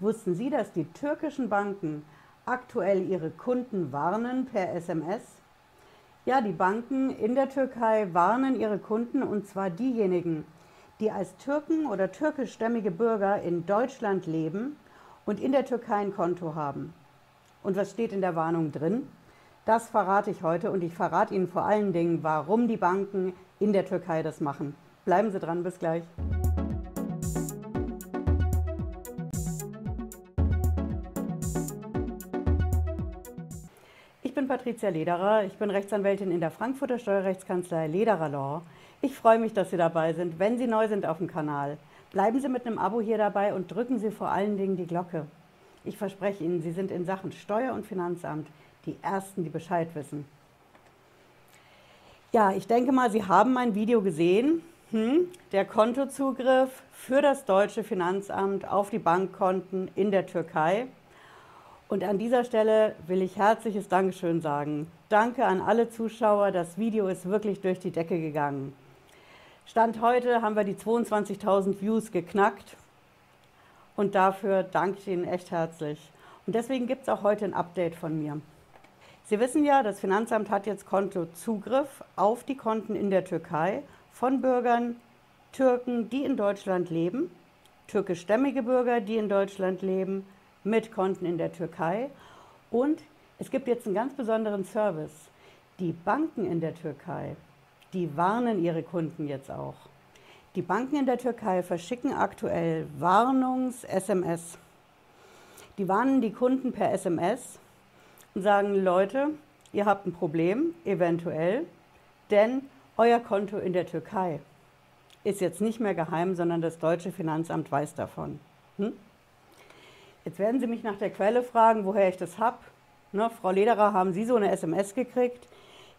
Wussten Sie, dass die türkischen Banken aktuell ihre Kunden warnen per SMS? Ja, die Banken in der Türkei warnen ihre Kunden und zwar diejenigen, die als Türken oder türkischstämmige Bürger in Deutschland leben und in der Türkei ein Konto haben. Und was steht in der Warnung drin? Das verrate ich heute und ich verrate Ihnen vor allen Dingen, warum die Banken in der Türkei das machen. Bleiben Sie dran, bis gleich. Ich bin Patricia Lederer, ich bin Rechtsanwältin in der Frankfurter Steuerrechtskanzlei Lederer Law. Ich freue mich, dass Sie dabei sind. Wenn Sie neu sind auf dem Kanal, bleiben Sie mit einem Abo hier dabei und drücken Sie vor allen Dingen die Glocke. Ich verspreche Ihnen, Sie sind in Sachen Steuer- und Finanzamt die Ersten, die Bescheid wissen. Ja, ich denke mal, Sie haben mein Video gesehen. Hm? Der Kontozugriff für das deutsche Finanzamt auf die Bankkonten in der Türkei. Und an dieser Stelle will ich herzliches Dankeschön sagen. Danke an alle Zuschauer. Das Video ist wirklich durch die Decke gegangen. Stand heute haben wir die 22.000 Views geknackt. Und dafür danke ich Ihnen echt herzlich. Und deswegen gibt es auch heute ein Update von mir. Sie wissen ja, das Finanzamt hat jetzt Kontozugriff auf die Konten in der Türkei von Bürgern, Türken, die in Deutschland leben, türkischstämmige Bürger, die in Deutschland leben, mit Konten in der Türkei. Und es gibt jetzt einen ganz besonderen Service. Die Banken in der Türkei, die warnen ihre Kunden jetzt auch. Die Banken in der Türkei verschicken aktuell Warnungs-SMS. Die warnen die Kunden per SMS und sagen, Leute, ihr habt ein Problem, eventuell, denn euer Konto in der Türkei ist jetzt nicht mehr geheim, sondern das deutsche Finanzamt weiß davon. Hm? Jetzt werden Sie mich nach der Quelle fragen, woher ich das habe. Ne, Frau Lederer, haben Sie so eine SMS gekriegt?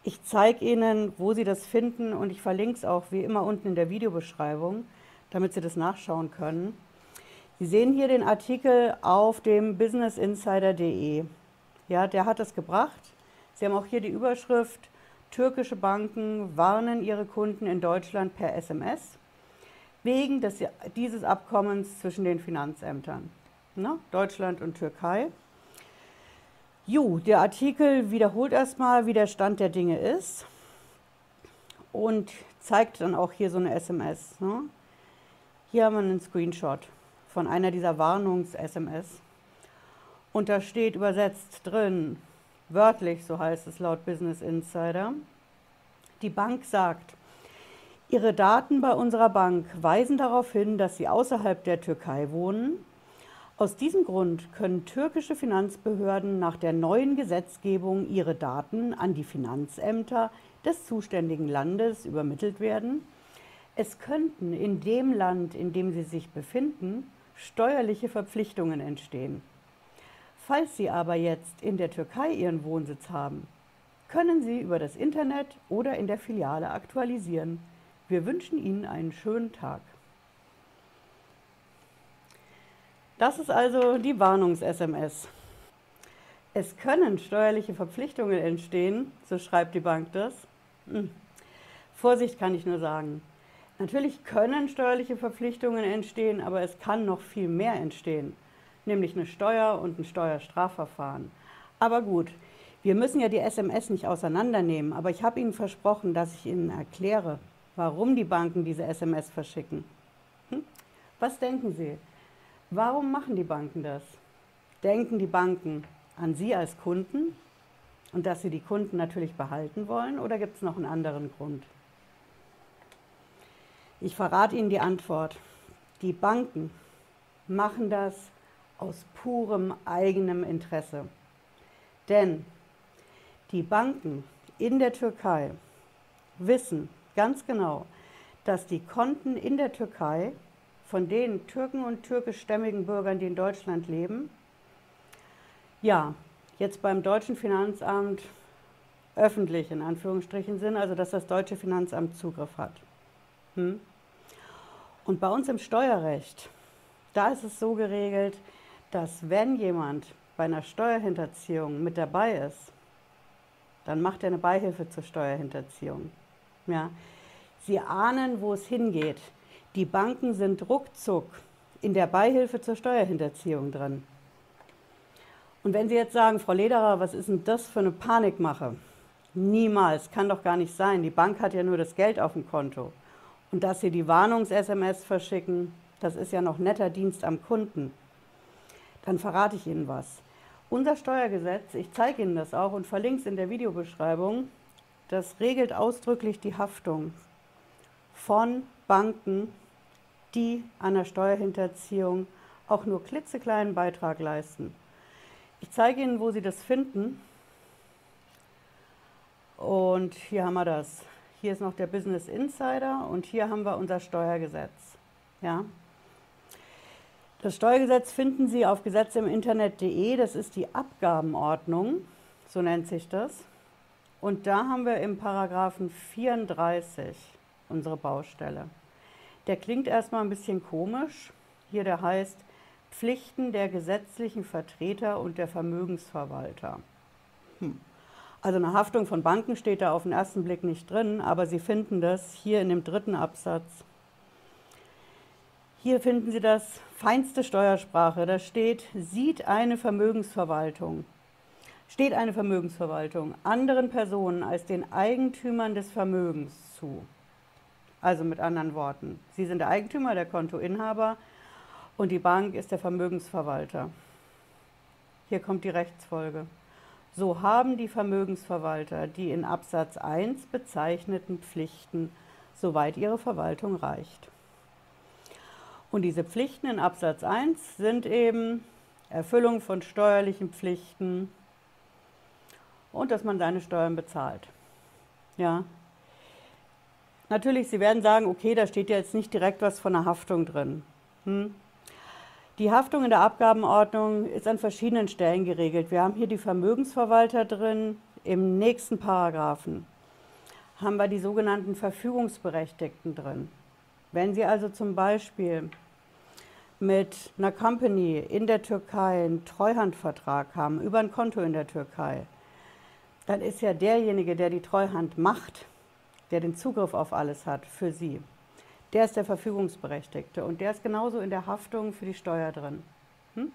Ich zeige Ihnen, wo Sie das finden und ich verlinke es auch wie immer unten in der Videobeschreibung, damit Sie das nachschauen können. Sie sehen hier den Artikel auf dem businessinsider.de. Ja, der hat das gebracht. Sie haben auch hier die Überschrift, türkische Banken warnen ihre Kunden in Deutschland per SMS wegen des, dieses Abkommens zwischen den Finanzämtern, ne? Deutschland und Türkei. Jo, der Artikel wiederholt erstmal, wie der Stand der Dinge ist und zeigt dann auch hier so eine SMS. Ne? Hier haben wir einen Screenshot von einer dieser Warnungs-SMS. Und da steht übersetzt drin, wörtlich, so heißt es laut Business Insider, die Bank sagt, Ihre Daten bei unserer Bank weisen darauf hin, dass Sie außerhalb der Türkei wohnen. Aus diesem Grund können türkische Finanzbehörden nach der neuen Gesetzgebung ihre Daten an die Finanzämter des zuständigen Landes übermittelt werden. Es könnten in dem Land, in dem Sie sich befinden, steuerliche Verpflichtungen entstehen. Falls Sie aber jetzt in der Türkei Ihren Wohnsitz haben, können Sie über das Internet oder in der Filiale aktualisieren. Wir wünschen Ihnen einen schönen Tag. Das ist also die Warnungs-SMS. Es können steuerliche Verpflichtungen entstehen, so schreibt die Bank das. Hm. Vorsicht kann ich nur sagen. Natürlich können steuerliche Verpflichtungen entstehen, aber es kann noch viel mehr entstehen nämlich eine Steuer und ein Steuerstrafverfahren. Aber gut, wir müssen ja die SMS nicht auseinandernehmen, aber ich habe Ihnen versprochen, dass ich Ihnen erkläre, warum die Banken diese SMS verschicken. Hm? Was denken Sie? Warum machen die Banken das? Denken die Banken an Sie als Kunden und dass sie die Kunden natürlich behalten wollen oder gibt es noch einen anderen Grund? Ich verrate Ihnen die Antwort. Die Banken machen das, aus purem eigenem Interesse. Denn die Banken in der Türkei wissen ganz genau, dass die Konten in der Türkei von den Türken und türkischstämmigen Bürgern, die in Deutschland leben, ja, jetzt beim deutschen Finanzamt öffentlich in Anführungsstrichen sind, also dass das deutsche Finanzamt Zugriff hat. Hm? Und bei uns im Steuerrecht, da ist es so geregelt, dass wenn jemand bei einer Steuerhinterziehung mit dabei ist, dann macht er eine Beihilfe zur Steuerhinterziehung. Ja. Sie ahnen, wo es hingeht. Die Banken sind ruckzuck in der Beihilfe zur Steuerhinterziehung drin. Und wenn Sie jetzt sagen, Frau Lederer, was ist denn das für eine Panikmache? Niemals, kann doch gar nicht sein. Die Bank hat ja nur das Geld auf dem Konto. Und dass Sie die Warnungs-SMS verschicken, das ist ja noch netter Dienst am Kunden. Dann verrate ich Ihnen was. Unser Steuergesetz, ich zeige Ihnen das auch und verlinke es in der Videobeschreibung, das regelt ausdrücklich die Haftung von Banken, die der Steuerhinterziehung auch nur klitzekleinen Beitrag leisten. Ich zeige Ihnen, wo Sie das finden. Und hier haben wir das. Hier ist noch der Business Insider und hier haben wir unser Steuergesetz. Ja. Das Steuergesetz finden Sie auf gesetzeminternet.de. Das ist die Abgabenordnung, so nennt sich das. Und da haben wir im Paragraphen 34 unsere Baustelle. Der klingt erstmal ein bisschen komisch. Hier der heißt Pflichten der gesetzlichen Vertreter und der Vermögensverwalter. Hm. Also eine Haftung von Banken steht da auf den ersten Blick nicht drin, aber Sie finden das hier in dem dritten Absatz. Hier finden Sie das feinste Steuersprache. Da steht, sieht eine Vermögensverwaltung, steht eine Vermögensverwaltung anderen Personen als den Eigentümern des Vermögens zu. Also mit anderen Worten, Sie sind der Eigentümer, der Kontoinhaber und die Bank ist der Vermögensverwalter. Hier kommt die Rechtsfolge. So haben die Vermögensverwalter die in Absatz 1 bezeichneten Pflichten, soweit ihre Verwaltung reicht. Und diese Pflichten in Absatz 1 sind eben Erfüllung von steuerlichen Pflichten und dass man seine Steuern bezahlt. Ja, Natürlich, Sie werden sagen, okay, da steht ja jetzt nicht direkt was von einer Haftung drin. Hm? Die Haftung in der Abgabenordnung ist an verschiedenen Stellen geregelt. Wir haben hier die Vermögensverwalter drin. Im nächsten Paragraphen haben wir die sogenannten Verfügungsberechtigten drin. Wenn Sie also zum Beispiel mit einer Company in der Türkei einen Treuhandvertrag haben, über ein Konto in der Türkei, dann ist ja derjenige, der die Treuhand macht, der den Zugriff auf alles hat für Sie, der ist der Verfügungsberechtigte und der ist genauso in der Haftung für die Steuer drin. Hm?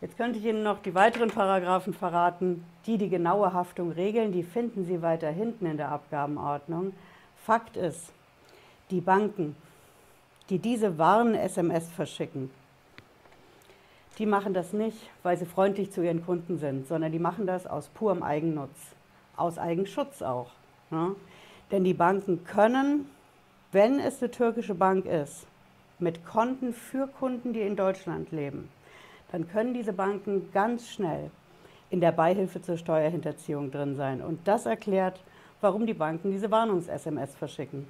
Jetzt könnte ich Ihnen noch die weiteren Paragraphen verraten, die die genaue Haftung regeln. Die finden Sie weiter hinten in der Abgabenordnung. Fakt ist, die Banken, die diese Warn-SMS verschicken, die machen das nicht, weil sie freundlich zu ihren Kunden sind, sondern die machen das aus purem Eigennutz aus Eigenschutz auch. Ne? Denn die Banken können, wenn es eine türkische Bank ist, mit Konten für Kunden, die in Deutschland leben, dann können diese Banken ganz schnell in der Beihilfe zur Steuerhinterziehung drin sein. Und das erklärt, warum die Banken diese Warnungs-SMS verschicken.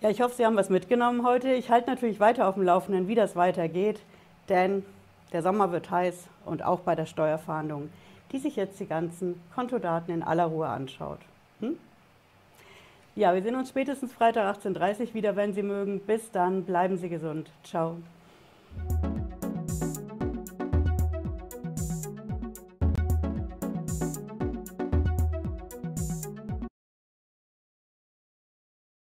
Ja, ich hoffe, Sie haben was mitgenommen heute. Ich halte natürlich weiter auf dem Laufenden, wie das weitergeht, denn der Sommer wird heiß und auch bei der Steuerfahndung die sich jetzt die ganzen Kontodaten in aller Ruhe anschaut. Hm? Ja, wir sehen uns spätestens Freitag 18.30 Uhr wieder, wenn Sie mögen. Bis dann, bleiben Sie gesund. Ciao.